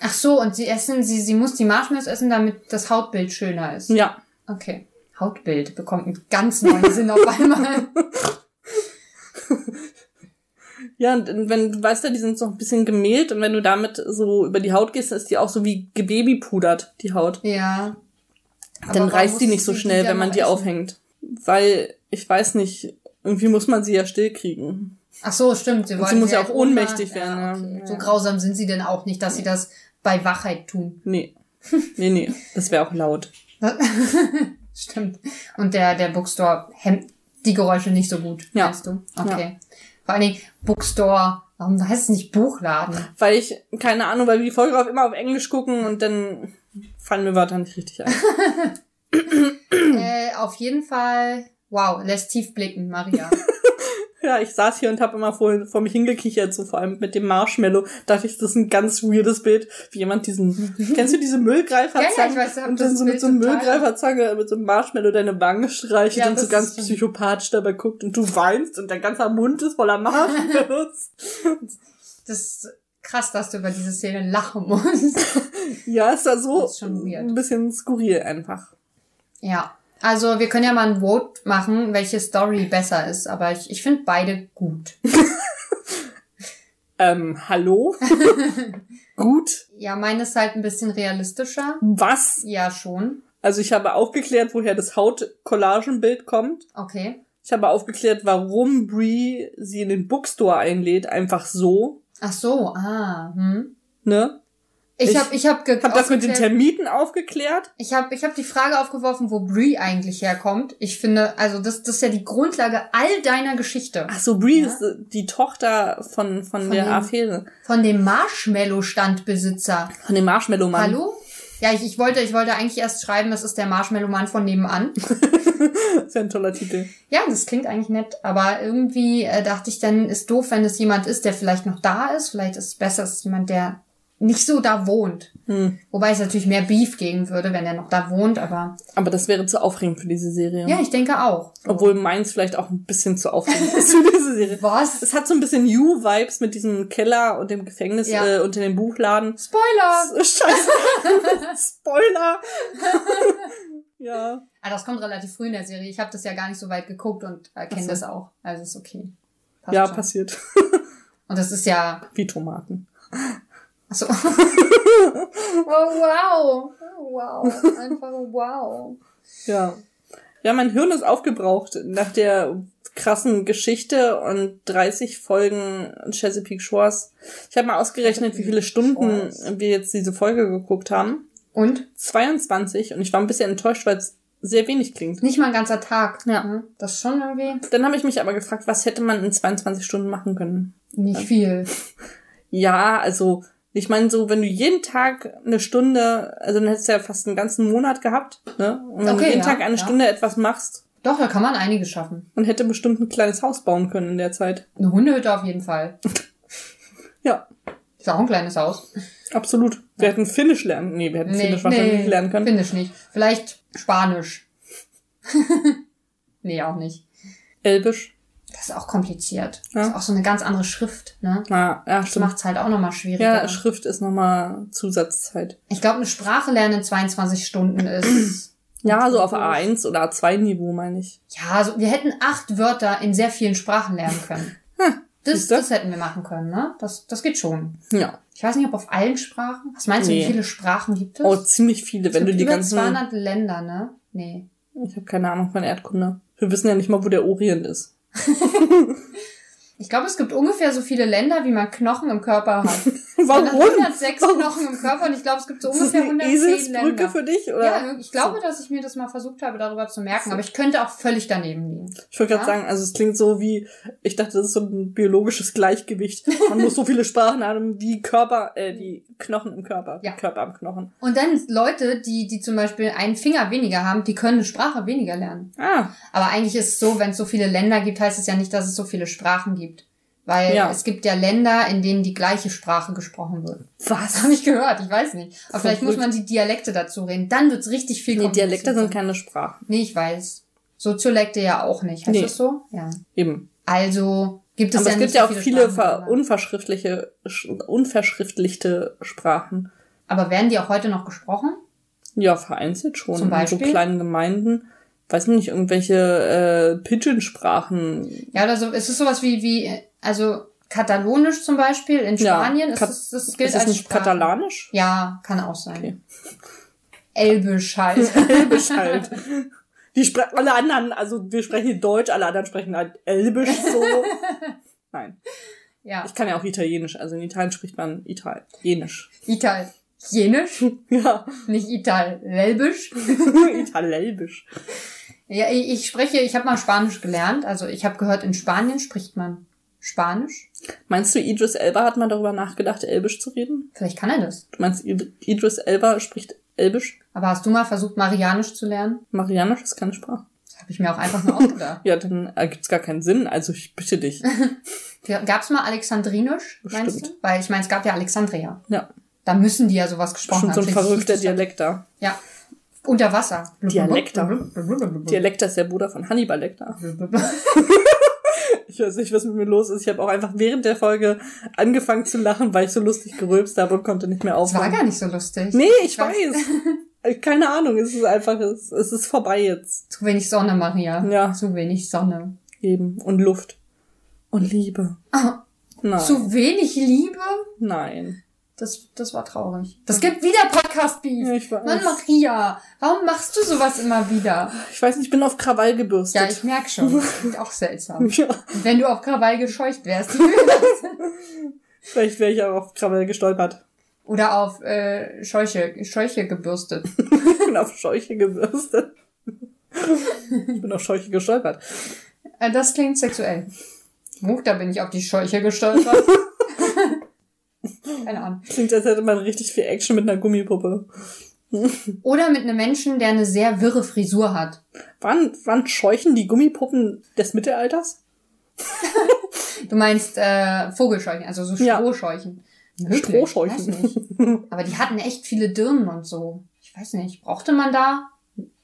Ach so, und sie essen, sie, sie muss die Marshmallows essen, damit das Hautbild schöner ist. Ja. Okay. Hautbild bekommt einen ganz neuen Sinn auf einmal. Ja, und wenn du weißt ja, die sind so ein bisschen gemehlt und wenn du damit so über die Haut gehst, dann ist die auch so wie gebabypudert, die Haut. Ja. Dann reißt die nicht so schnell, wenn man die essen? aufhängt. Weil, ich weiß nicht, irgendwie muss man sie ja still kriegen. Ach so, stimmt. Sie, sie muss ja auch ohnmächtig werden, Ja, ja. okay. Ja. So grausam sind sie denn auch nicht, dass sie das bei Wachheit tun. Nee. Nee, nee, das wäre auch laut. Stimmt. Und der, der Bookstore hemmt die Geräusche nicht so gut, Ja. meinst du? Okay. Vor allen Dingen Bookstore, warum heißt es nicht Buchladen? Weil ich, keine Ahnung, weil wir die Folge auch immer auf Englisch gucken und dann fallen mir Wörter nicht richtig ein. äh, auf jeden Fall, wow, lässt tief blicken, Maria. Ja, ich saß hier und habe immer vor, vor mich hingekichert, so vor allem mit dem Marshmallow. Dachte ich, das ist ein ganz weirdes Bild, wie jemand diesen, kennst du diese Müllgreiferzange? Ja, ja, ich weiß, ich und dann so mit so einem. Müllgreiferzange, mit so einem Marshmallow deine Wange streichelt Ja, und so ganz psychopathisch dabei guckt und du weinst und dein ganzer Mund ist voller Marshmallows. Das ist krass, dass du über diese Szene lachen musst. ja, ist da so ist ein bisschen skurril einfach. ja. Also, wir können ja mal ein Vote machen, welche Story besser ist, aber ich, ich finde beide gut. Ähm, hallo? Gut. Ja, meine ist halt ein bisschen realistischer. Was? Ja, schon. Also ich habe aufgeklärt, woher das Haut-Collagenbild kommt. Okay. Ich habe aufgeklärt, warum Brie sie in den Bookstore einlädt, einfach so, Ach so, ah, hm. ne? Ich, Ich habe ich hab, ge- Hab das mit den Termiten aufgeklärt. Ich habe ich hab die Frage aufgeworfen, wo Brie eigentlich herkommt. Ich finde, also das, das ist ja die Grundlage all deiner Geschichte. Ach so, Brie Ja. ist äh, die Tochter von, von, Von der dem- Affäre. Von dem Marshmallow-Standbesitzer. Von dem Marshmallow-Mann. Hallo? Ja, ich, ich, wollte, ich wollte eigentlich erst schreiben, das ist der Marshmallow-Mann von nebenan. Das ist ja ein toller Titel. Ja, das klingt eigentlich nett, aber irgendwie äh, dachte ich dann, ist doof, wenn es jemand ist, der vielleicht noch da ist. Vielleicht ist es besser, es ist jemand, der nicht so da wohnt. Hm. Wobei es natürlich mehr Beef geben würde, wenn er noch da wohnt, aber Aber das wäre zu aufregend für diese Serie. ja, ich denke auch. Obwohl meins vielleicht auch ein bisschen zu aufregend ist für diese Serie. Was? Es hat so ein bisschen You-Vibes mit diesem Keller und dem Gefängnis Ja. äh, unter dem Buchladen. Spoiler! Scheiße. Spoiler. ja. Ah, das kommt relativ früh in der Serie. Ich habe das ja gar nicht so weit gegucht und äh, kenne Ach so. das auch. Also ist okay. Passt Ja, schon. passiert. Und das ist ja. Wie Tomaten. Achso. oh, wow. Oh, wow. Einfach wow. Ja. Ja, mein Hirn ist aufgebraucht nach der krassen Geschichte und 30 Folgen Chesapeake Shores. Ich habe mal ausgerechnet, wie viele Stunden wir jetzt diese Folge geguckt haben. Und? 22 und ich war ein bisschen enttäuscht, weil es sehr wenig klingt. Nicht mal ein ganzer Tag. Ja. Ne? Das ist schon irgendwie Dann habe ich mich aber gefragt, was hätte man in 22 Stunden machen können? nicht viel. Ja, also ich meine so, wenn du jeden Tag eine Stunde, also dann hättest du ja fast einen ganzen Monat gehabt, ne? Und wenn Okay, du jeden ja, Tag eine ja. Stunde etwas machst, Doch, da kann man einiges schaffen. man hätte bestimmt ein kleines Haus bauen können in der Zeit. Eine Hundehütte auf jeden Fall. Ja, Ist auch ein kleines Haus. absolut. Wir hätten Finnisch lernen. Nee, wir hätten Finnisch wahrscheinlich nicht lernen können. Finnisch nicht. Vielleicht Spanisch. nee, auch nicht. Elbisch. Das ist auch kompliziert. Ja. Das ist auch so eine ganz andere Schrift, ne? Ah, ja, Das stimmt. macht's halt auch nochmal schwieriger. Ja, Schrift ist nochmal Zusatzzeit. ich glaube, eine Sprache lernen in 22 Stunden ist. Ja, so auf A1 oder A2-Niveau, meine ich. Ja, also wir hätten acht Wörter in sehr vielen Sprachen lernen können. Das, das hätten wir machen können, ne? Das, das geht schon. Ja. Ich weiß nicht, ob auf allen Sprachen. Was meinst du, Nee. wie viele Sprachen gibt es? Oh, ziemlich viele, es wenn du die über ganzen. 200 Länder, ne? Nee. Ich habe keine Ahnung von Erdkunde. Wir wissen ja nicht mal, wo der Orient ist. Ich glaube, es gibt ungefähr so viele Länder, wie man Knochen im Körper hat. Warum? 106 Knochen im Körper und ich glaube, es gibt so ungefähr eine 110 Eselsbrücke Länder. für dich? Oder? Ja, ich glaube, dass ich mir das mal versucht habe, darüber zu merken, aber ich könnte auch völlig daneben liegen. Ich wollte gerade Ja? sagen, also es klingt so wie, ich dachte, das ist so ein biologisches Gleichgewicht. Man muss so viele Sprachen haben wie Körper, äh, die Knochen im Körper. Ja. Körper am Knochen. Und dann Leute, die, die zum Beispiel einen Finger weniger haben, die können eine Sprache weniger lernen. Ah, Aber eigentlich ist es so, wenn es so viele Länder gibt, heißt es ja nicht, dass es so viele Sprachen gibt. Weil Ja. es gibt ja Länder, in denen die gleiche Sprache gesprochen wird. was? Habe ich gehört, ich weiß nicht. Aber vielleicht muss Verrückt. man die Dialekte dazu reden. Dann wird's richtig viel Nee, Dialekte sind keine Sprachen. Nee, ich weiß. Soziolekte ja auch nicht. Heißt Nee. das so? Ja. Eben. Also gibt es Aber ja es gibt ja auch viele miteinander. unverschriftliche, sch- unverschriftlichte Sprachen. Aber werden die auch heute noch gesprochen? Ja, vereinzelt schon. Zum In so Beispiel? kleinen Gemeinden. Weiß nicht, irgendwelche äh, Pidgin-Sprachen. Ja, oder so. Ist es sowas wie, wie, also Katalonisch zum Beispiel in Ja, Spanien? Kat- ist das, das gilt Ist das als nicht Sprache. katalanisch? Ja, kann auch sein. Okay. Elbisch halt. Elbisch halt. Die sprechen alle anderen, also wir sprechen hier Deutsch, alle anderen sprechen halt Elbisch so. Nein. ja. Ich kann ja auch Italienisch, also in Italien spricht man Italienisch. Italienisch, Ja, nicht Italienisch. Italienisch. Ja, ich, ich spreche, ich habe mal Spanisch gelernt. Also ich habe gehört, in Spanien spricht man Spanisch. Meinst du, Idris Elba hat mal darüber nachgedacht, Elbisch zu reden? Vielleicht kann er das. Du meinst, Id- Idris Elba spricht Elbisch? Aber hast du mal versucht, Marianisch zu lernen? Marianisch ist keine Sprache. Habe ich mir auch einfach nur ausgedacht. Ja, dann ergibt's gar keinen Sinn, also ich bitte dich. Gab's mal Alexandrinisch, meinst du? Bestimmt. Weil ich meine, es gab ja Alexandria. Ja, Da müssen die ja sowas gesprochen schon so ein verrückter Dialekt da. Ja. Unter Wasser. Dialekter. Dialekter ist der Bruder von Hannibal Lecter. Ich weiß nicht, was mit mir los ist. Ich habe auch einfach während der Folge angefangen zu lachen, weil ich so lustig gerülpst habe und konnte nicht mehr Das war aufhören. gar nicht so lustig. Nee, ich weiß. weiß. Keine Ahnung, es ist einfach, es, es ist vorbei jetzt. Zu wenig Sonne, Maria. Ja. Zu wenig Sonne. Eben. Und Luft. Und Liebe. Ah, Nein. Zu wenig Liebe? Nein. Das, das war traurig. Das gibt wieder Podcast-Beef. Ja, ich weiß. Mann, Maria, warum machst du sowas immer wieder? Ich weiß nicht, ich bin auf Krawall gebürstet. Ja, ich merk schon. Das klingt auch seltsam. Ja, Und wenn du auf Krawall gescheucht wärst, vielleicht wäre ich auch auf Krawall gestolpert. Oder auf äh, Scheuche, Scheuche gebürstet. Ich bin auf Scheuche gebürstet. Ich bin auf Scheuche gestolpert. Äh, das klingt sexuell. Huch, da bin ich auf die Scheuche gestolpert. Keine Ahnung. Klingt, als hätte man richtig viel Action mit einer Gummipuppe. Oder mit einem Menschen, der eine sehr wirre Frisur hat. Waren, waren Scheuchen die Gummipuppen des Mittelalters? Du meinst äh, Vogelscheuchen, also so Ja. Strohscheuchen. Möglich, Strohscheuchen. Aber die hatten echt viele Dirnen und so. Ich weiß nicht, brauchte man da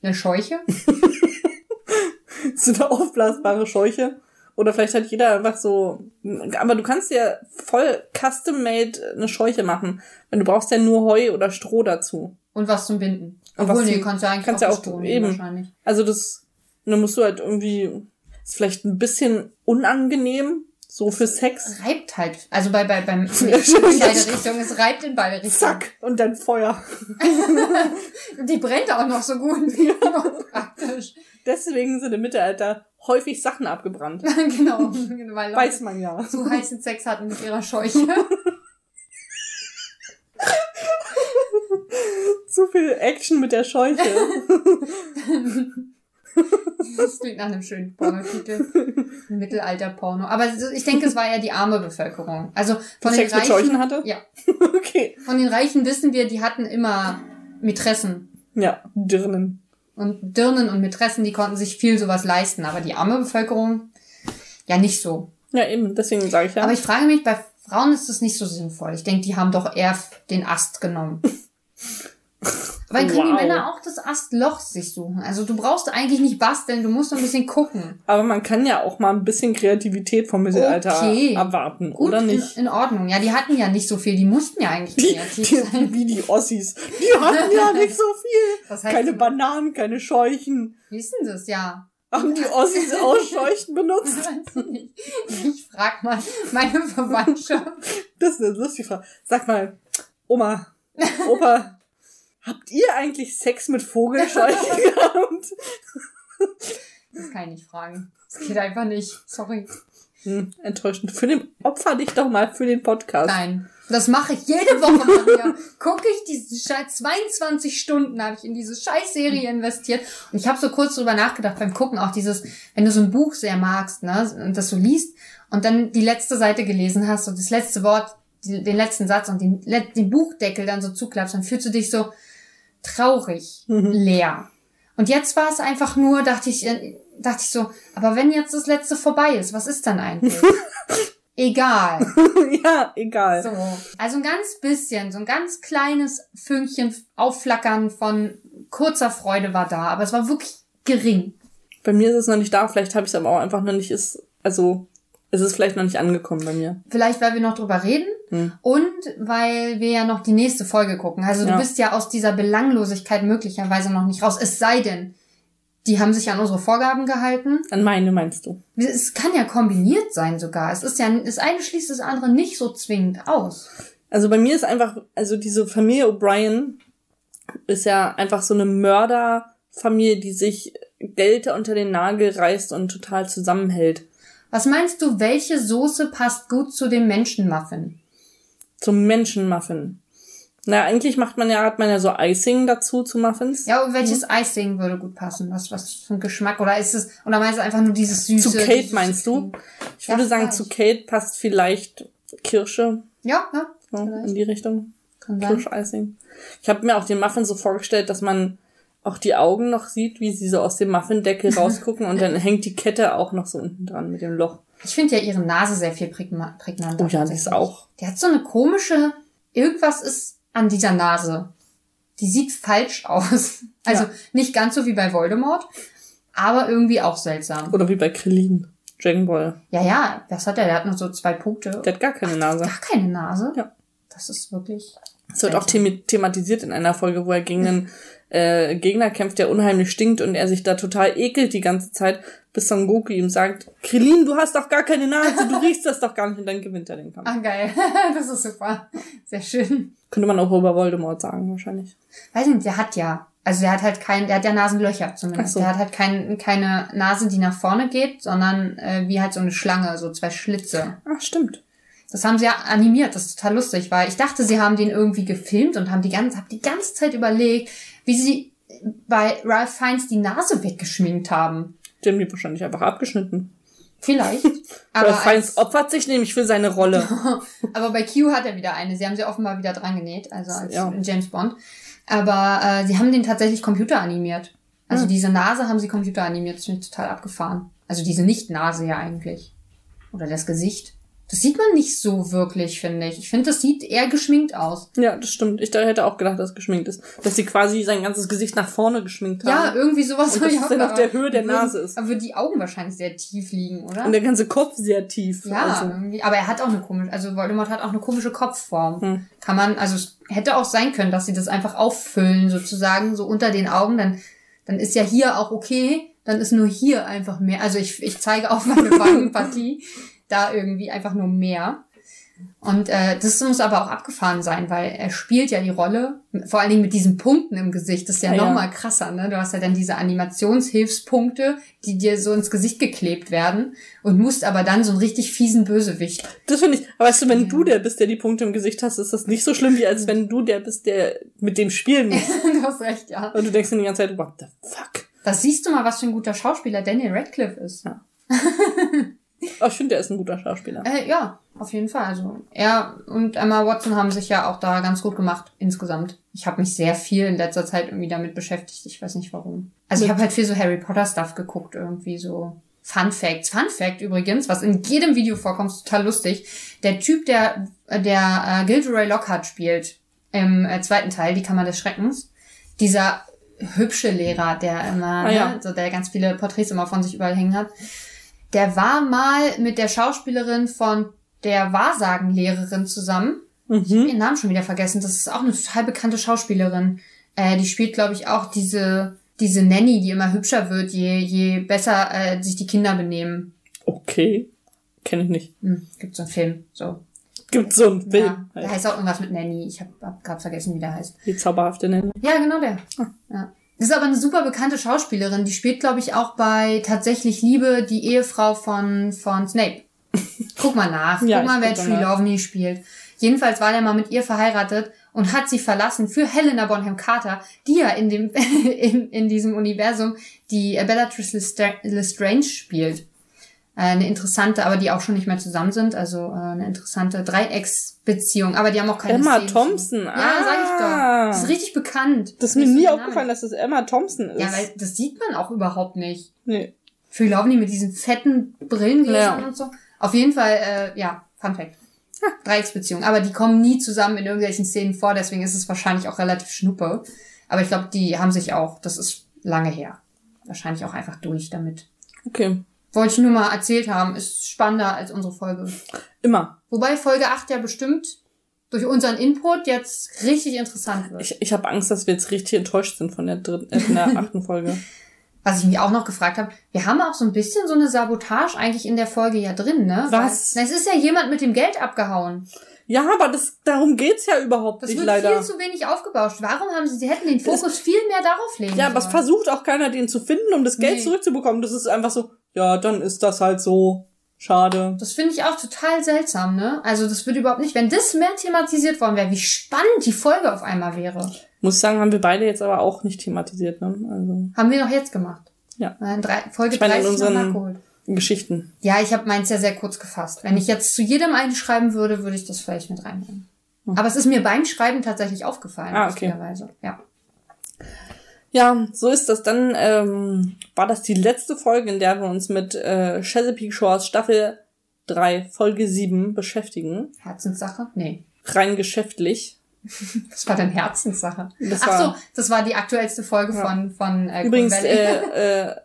eine Scheuche? so eine aufblasbare Scheuche. Oder vielleicht hat jeder einfach so. Aber du kannst ja voll custom-made eine Scheuche machen. Wenn du brauchst ja nur Heu oder Stroh dazu. Und was zum Binden. Und Obwohl, was nee, zum- kannst du eigentlich kannst auch, ja auch eben. wahrscheinlich. Also das. Dann musst du halt irgendwie. Ist vielleicht ein bisschen unangenehm. So für Sex. Reibt halt. Also bei, bei, beim. Richtungen, es reibt in beide Richtungen. Zack! Und dann Feuer. Die brennt auch noch so gut. Praktisch. Deswegen sind im Mittelalter häufig Sachen abgebrannt. genau. Weil Leute Weiß man ja. zu heißen Sex hatten mit ihrer Scheuche. Zu viel Action mit der Scheuche. Das klingt nach einem schönen Pornotitel. Mittelalter-Porno. Aber ich denke, es war ja die arme Bevölkerung. Also von Die den Sex mit Reichen. Scheuchen hatte? Ja. okay. Von den Reichen wissen wir, die hatten immer Mätressen. Ja, Dirnen. Und Dirnen und Mätressen, die konnten sich viel sowas leisten. Aber die arme Bevölkerung, ja nicht so. Ja, eben, deswegen sage ich ja. Aber ich frage mich, bei Frauen ist das nicht so sinnvoll. Ich denke, die haben doch eher den Ast genommen. Dann können Wow. die Männer auch das Astloch sich suchen. Also du brauchst eigentlich nicht basteln, du musst so ein bisschen gucken. Aber man kann ja auch mal ein bisschen Kreativität vom Mittelalter Okay. erwarten, Gut, oder in, nicht? in Ordnung. Ja, die hatten ja nicht so viel, die mussten ja eigentlich Die, kreativ die, sein. wie die Ossis. Die hatten ja nicht so viel. Was heißt Keine denn- Bananen, keine Scheuchen. Wie ist denn das? Ja. Haben die Ossis auch Scheuchen benutzt? Ich frag mal meine Verwandtschaft. Das ist eine lustige Frage. Sag mal, Oma, Opa, habt ihr eigentlich Sex mit Vogelscheuchen gehabt? Das kann ich nicht fragen. Das geht einfach nicht. Sorry. Hm, enttäuschend. Für den Opfer dich doch mal für den Podcast. Nein. Das mache ich jede Woche, Maria. Gucke ich diese Scheiß 22 Stunden habe ich in diese Scheißserie investiert und ich habe so kurz drüber nachgedacht beim Gucken auch dieses, wenn du so ein Buch sehr magst, ne, und das so liest und dann die letzte Seite gelesen hast und das letzte Wort, den letzten Satz und den, den Buchdeckel dann so zuklappst, dann fühlst du dich so traurig, leer. Und jetzt war es einfach nur, dachte ich, äh, dachte ich so, aber wenn jetzt das letzte vorbei ist, was ist dann eigentlich? Egal. ja, egal. So. Also ein ganz bisschen, so ein ganz kleines Fünkchen Aufflackern von kurzer Freude war da, aber es war wirklich gering. Bei mir ist es noch nicht da, vielleicht habe ich es aber auch einfach noch nicht, ist, also, es ist vielleicht noch nicht angekommen bei mir. Vielleicht, weil wir noch drüber reden Hm. und weil wir ja noch die nächste Folge gucken. Also Ja. du bist ja aus dieser Belanglosigkeit möglicherweise noch nicht raus. Es sei denn, die haben sich an unsere Vorgaben gehalten. An meine meinst du? Es kann ja kombiniert sein sogar. Es ist ja, das eine schließt das andere nicht so zwingend aus. Also bei mir ist einfach, also diese Familie O'Brien ist ja einfach so eine Mörderfamilie, die sich Geld unter den Nagel reißt und total zusammenhält. Was meinst du, welche Soße passt gut zu dem Menschenmuffin? Zum Menschenmuffin. Na, eigentlich macht man ja, hat man ja so Icing dazu zu Muffins. Ja, und welches Icing würde gut passen? Was, was für ein Geschmack? Oder ist es, oder meinst du einfach nur dieses süße? Zu Kate meinst du? Ich würde Ja, sagen, vielleicht. zu Kate passt vielleicht Kirsche Ja, ja. Vielleicht. in die Richtung. Kann sein. Kirsch-Icing. Ich habe mir auch den Muffin so vorgestellt, dass man auch die Augen noch sieht, wie sie so aus dem Muffindeckel rausgucken und dann hängt die Kette auch noch so unten dran mit dem Loch. Ich finde ja ihre Nase sehr viel prägna- prägnanter. Oh ja, die ist auch. Die hat so eine komische, irgendwas ist an dieser Nase. Die sieht falsch aus. Also Ja. nicht ganz so wie bei Voldemort, aber irgendwie auch seltsam. Oder wie bei Krillin. Dragon Ball. Ja, ja, was hat er? Der hat nur so zwei Punkte. Der hat gar keine Nase. Gar keine Nase. Ja. Das ist wirklich. Es wird auch thematisiert in einer Folge, wo er gegen einen äh, Gegner kämpft, der unheimlich stinkt und er sich da total ekelt die ganze Zeit, bis Son Goku ihm sagt, Krillin, du hast doch gar keine Nase, du riechst das doch gar nicht und dann gewinnt er den Kampf. Ah, geil. das ist super. Sehr schön. Könnte man auch über Voldemort sagen, wahrscheinlich. Weiß nicht, der hat ja. Also der hat halt kein, der hat ja Nasenlöcher zumindest. So. Der hat halt kein, keine Nase, die nach vorne geht, sondern äh, wie halt so eine Schlange, so zwei Schlitze. Ach, stimmt. Das haben sie ja animiert, das ist total lustig, weil ich dachte, sie haben den irgendwie gefilmt und haben die ganze, hab die ganze Zeit überlegt, wie sie bei Ralph Fiennes die Nase weggeschminkt haben. Die haben die wahrscheinlich einfach abgeschnitten. Vielleicht. Aber Feins als, opfert sich nämlich für seine Rolle. aber bei Q hat er wieder eine. Sie haben sie offenbar wieder dran genäht, also als Ja. James Bond. Aber äh, sie haben den tatsächlich computeranimiert. Also Hm. diese Nase haben sie computeranimiert. Das finde ich total abgefahren. Also diese Nicht-Nase ja eigentlich. Oder das Gesicht. Das sieht man nicht so wirklich, finde ich. Ich finde, das sieht eher geschminkt aus. Ja, das stimmt. Ich hätte auch gedacht, dass es geschminkt ist. Dass sie quasi sein ganzes Gesicht nach vorne geschminkt Ja, haben. irgendwie sowas. Und hab das ich auch dann auf der. Höhe der Nase ist. Aber die Augen wahrscheinlich sehr tief liegen, oder? Und der ganze Kopf sehr tief. ja, Also, irgendwie. Aber er hat auch eine komische, also Voldemort hat auch eine komische Kopfform. Hm. Kann man, also es hätte auch sein können, dass sie das einfach auffüllen, sozusagen, so unter den Augen, dann, dann ist ja hier auch okay, dann ist nur hier einfach mehr. Also ich, ich zeige auf meine Wangenpartie, da irgendwie einfach nur mehr. Und äh, das muss aber auch abgefahren sein, weil er spielt ja die Rolle, vor allen Dingen mit diesen Punkten im Gesicht, das ist ja, Ja, ja. noch mal krasser, ne? Du hast ja dann diese Animationshilfspunkte, die dir so ins Gesicht geklebt werden und musst aber dann so einen richtig fiesen Bösewicht. das finde ich, aber weißt du, wenn Ja. du der bist, der die Punkte im Gesicht hast, ist das nicht so schlimm, wie als wenn du der bist, der mit dem spielen muss. du hast recht, ja. Und du denkst dir die ganze Zeit, what the fuck? Das siehst du mal, was für ein guter Schauspieler Daniel Radcliffe ist. Ja. Aber ich finde, der ist ein guter Schauspieler. Äh, ja, auf jeden Fall. Also er und Emma Watson haben sich ja auch da ganz gut gemacht insgesamt. Ich habe mich sehr viel in letzter Zeit irgendwie damit beschäftigt. Ich weiß nicht warum. Also ich habe halt viel so Harry Potter Stuff geguckt irgendwie so. Fun Facts. Fun Fact übrigens, was in jedem Video vorkommt, ist total lustig. Der Typ, der der äh, Gilderoy Lockhart spielt im äh, zweiten Teil, die Kammer des Schreckens, dieser hübsche Lehrer, der immer, Ah, ja. ne, so der ganz viele Porträts immer von sich überall hängen hat, der war mal mit der Schauspielerin von der Wahrsagenlehrerin zusammen. Ich Mhm. hab ihren Namen schon wieder vergessen. Das ist auch eine total bekannte Schauspielerin. Äh, die spielt, glaube ich, auch diese, diese Nanny, die immer hübscher wird, je, je besser äh, sich die Kinder benehmen. Okay. Kenne ich nicht. Hm, gibt so einen Film. So. Gibt so einen Ja, Film. der heißt auch irgendwas mit Nanny. Ich habe hab gerade vergessen, wie der heißt. Die zauberhafte Nenne. Ja, genau der. Ah. Ja. Das ist aber eine super bekannte Schauspielerin. Die spielt, glaube ich, auch bei Tatsächlich Liebe die Ehefrau von, von Snape. Guck mal nach. Ja, Guck mal, wer Tree. Lovely spielt. Jedenfallls war der mal mit ihr verheiratet und hat sie verlassen für Helena Bonham Carter, die ja in dem, in, in diesem Universum die Bellatrix Lestra- Lestrange spielt. Äh, Eine interessante, aber die auch schon nicht mehr zusammen sind, also äh, eine interessante Dreiecksbeziehung. Aber die haben auch keine Emma Szenen. Thompson. Ja, ah. sag ich doch. Das ist richtig bekannt. Das ist mir nie aufgefallen, dass es Emma Thompson ist. Ja, weil das sieht man auch überhaupt nicht. nee. Free Lovely mit diesen fetten Brillengläsern Ja. und so. Auf jeden Fall, äh, ja, Fun Fact. Dreiecksbeziehung. Aber die kommen nie zusammen in irgendwelchen Szenen vor, deswegen ist es wahrscheinlich auch relativ schnuppe. Aber ich glaube, die haben sich auch, das ist lange her. Wahrscheinlich auch einfach durch damit. Okay. Wollte ich nur mal erzählt haben, ist spannender als unsere Folge. Immer. Wobei Folge 8 ja bestimmt durch unseren Input jetzt richtig interessant wird. Ich, ich habe Angst, dass wir jetzt richtig enttäuscht sind von der dritten, äh, von der achten Folge. Was ich mich auch noch gefragt habe, wir haben auch so ein bisschen so eine Sabotage eigentlich in der Folge ja drin, ne? Was? Weil, na, es ist ja jemand mit dem Geld abgehauen. Ja, aber das, darum geht's ja überhaupt Das nicht wird leider. viel zu wenig aufgebauscht. Warum haben sie, sie hätten den Fokus viel mehr darauf legen Ja, aber es versucht auch keiner, den zu finden, um das Geld Nee. zurückzubekommen. Das ist einfach so, ja, dann ist das halt so. Schade. Das finde ich auch total seltsam, ne? Also das wird überhaupt nicht, wenn das mehr thematisiert worden wäre, wie spannend die Folge auf einmal wäre. Muss ich sagen, haben wir beide jetzt aber auch nicht thematisiert, ne? Also, Haben wir noch jetzt gemacht. Ja. In drei, Folge Ich meine, in 30 noch unseren-. Geschichten. Ja, ich habe meins ja sehr kurz gefasst. Wenn ich jetzt zu jedem einen schreiben würde, würde ich das vielleicht mit reinnehmen. Aber es ist mir beim Schreiben tatsächlich aufgefallen, Hm. Ah, okay. Ja. Ja, so ist das. Dann ähm, war das die letzte Folge, in der wir uns mit äh, Chesapeake Shores Staffel 3, Folge 7 beschäftigen. Herzenssache? Nee. Rein geschäftlich. Das war dann Herzenssache. Das Ach war- so, das war die aktuellste Folge Ja. von, von äh, Übrigens, äh, äh,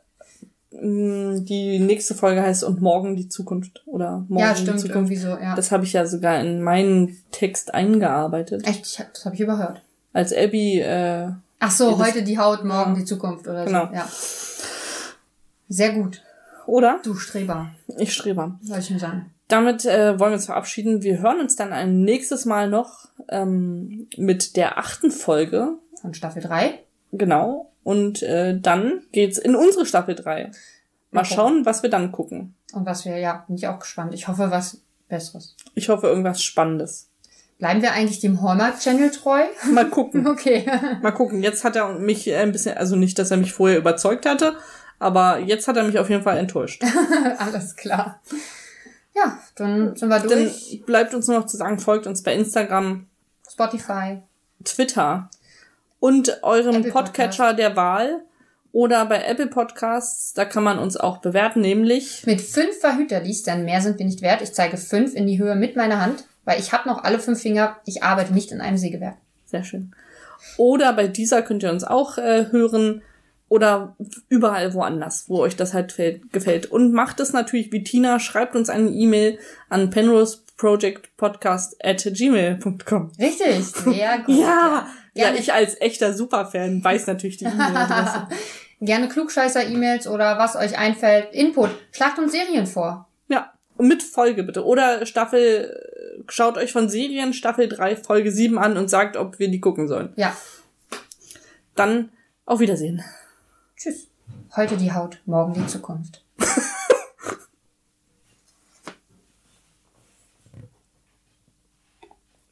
die nächste Folge heißt Und morgen die Zukunft. Oder morgen ja, die stimmt, Zukunft. irgendwie so, ja. Das habe ich ja sogar in meinen Text eingearbeitet. Echt, ich hab, das habe ich überhört. Als Abby, äh, Ach so, das- heute die Haut, morgen Ja. die Zukunft oder Genau. so. Ja. Sehr gut. oder? Du Streber, Ich Streber. soll ich nur sagen. Damit äh, wollen wir uns verabschieden. Wir hören uns dann ein nächstes Mal noch ähm, mit der achten Folge. Von Staffel 3. Genau. Und äh, dann geht's in unsere Staffel 3. Mal Okay. schauen, was wir dann gucken. Und was wir, ja, bin ich auch gespannt. Ich hoffe, was Besseres. Ich hoffe, irgendwas Spannendes. Bleiben wir eigentlich dem Hallmark-Channel treu? Mal gucken. Okay. Mal gucken. Jetzt hat er mich äh, ein bisschen, also nicht, dass er mich vorher überzeugt hatte, aber jetzt hat er mich auf jeden Fall enttäuscht. Alles klar. Ja, dann sind wir Dann durch. bleibt uns nur noch zu sagen, folgt uns bei Instagram, Spotify. Twitter und eurem Podcatcher der Wahl oder bei Apple Podcasts. Da kann man uns auch bewerten, nämlich Mit fünf Verhüterlis, denn mehr sind wir nicht wert. Ich zeige fünf in die Höhe mit meiner Hand, weil ich habe noch alle fünf Finger. Ich arbeite nicht in einem Sägewerk. sehr schön. Oder bei dieser könnt ihr uns auch äh, hören oder überall woanders, wo euch das halt fällt, gefällt. Und macht es natürlich wie Tina, schreibt uns eine E-Mail an penroseprojectpodcast at gmail.com. Richtig, sehr gut. Ja, ja, ich als echter Superfan weiß natürlich die E-Mail-Adresse. Gerne Klugscheißer-E-Mails oder was euch einfällt. Input. Schlagt uns Serien vor. Ja, mit Folge bitte. Oder Staffel, schaut euch von Serien Staffel 3, Folge 7 an und sagt, ob wir die gucken sollen. Ja. Dann auf Wiedersehen. Tschüss. Heute die Haut, morgen die Zukunft.